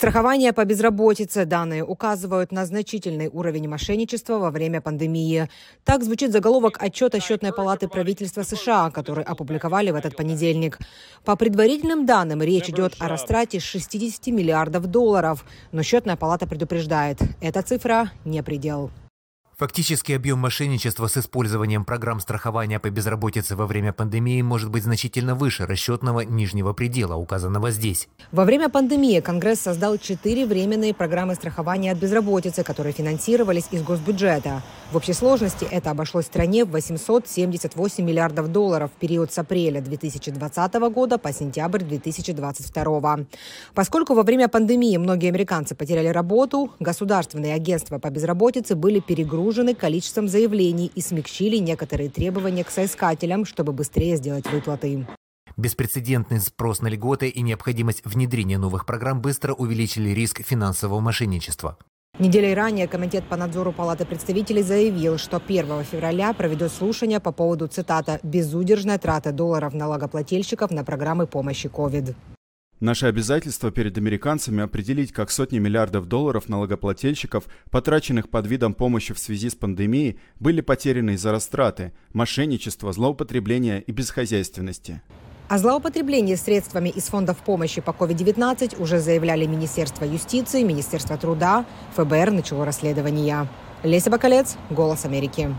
Страхование по безработице. Данные указывают на значительный уровень мошенничества во время пандемии. Так звучит заголовок отчета Счетной палаты правительства США, который опубликовали в этот понедельник. По предварительным данным, речь идет о растрате 60 миллиардов долларов. Но Счетная палата предупреждает, эта цифра не предел. Фактический объем мошенничества с использованием программ страхования по безработице во время пандемии может быть значительно выше расчетного нижнего предела, указанного здесь. Во время пандемии Конгресс создал четыре временные программы страхования от безработицы, которые финансировались из госбюджета. В общей сложности это обошлось стране в 878 миллиардов долларов в период с апреля 2020 года по сентябрь 2022. Поскольку во время пандемии многие американцы потеряли работу, государственные агентства по безработице были перегружены обнаружены количеством заявлений и смягчили некоторые требования к соискателям, чтобы быстрее сделать выплаты. Беспрецедентный спрос на льготы и необходимость внедрения новых программ быстро увеличили риск финансового мошенничества. Неделей ранее Комитет по надзору Палаты представителей заявил, что 1 февраля проведет слушание по поводу, цитата, «безудержной траты долларов налогоплательщиков на программы помощи COVID». Наше обязательство перед американцами определить, как сотни миллиардов долларов налогоплательщиков, потраченных под видом помощи в связи с пандемией, были потеряны из-за растраты, мошенничества, злоупотребления и безхозяйственности. О злоупотреблении средствами из фондов помощи по COVID-19 уже заявляли Министерство юстиции, Министерство труда, ФБР начало расследование. Леся Бакалец, «Голос Америки».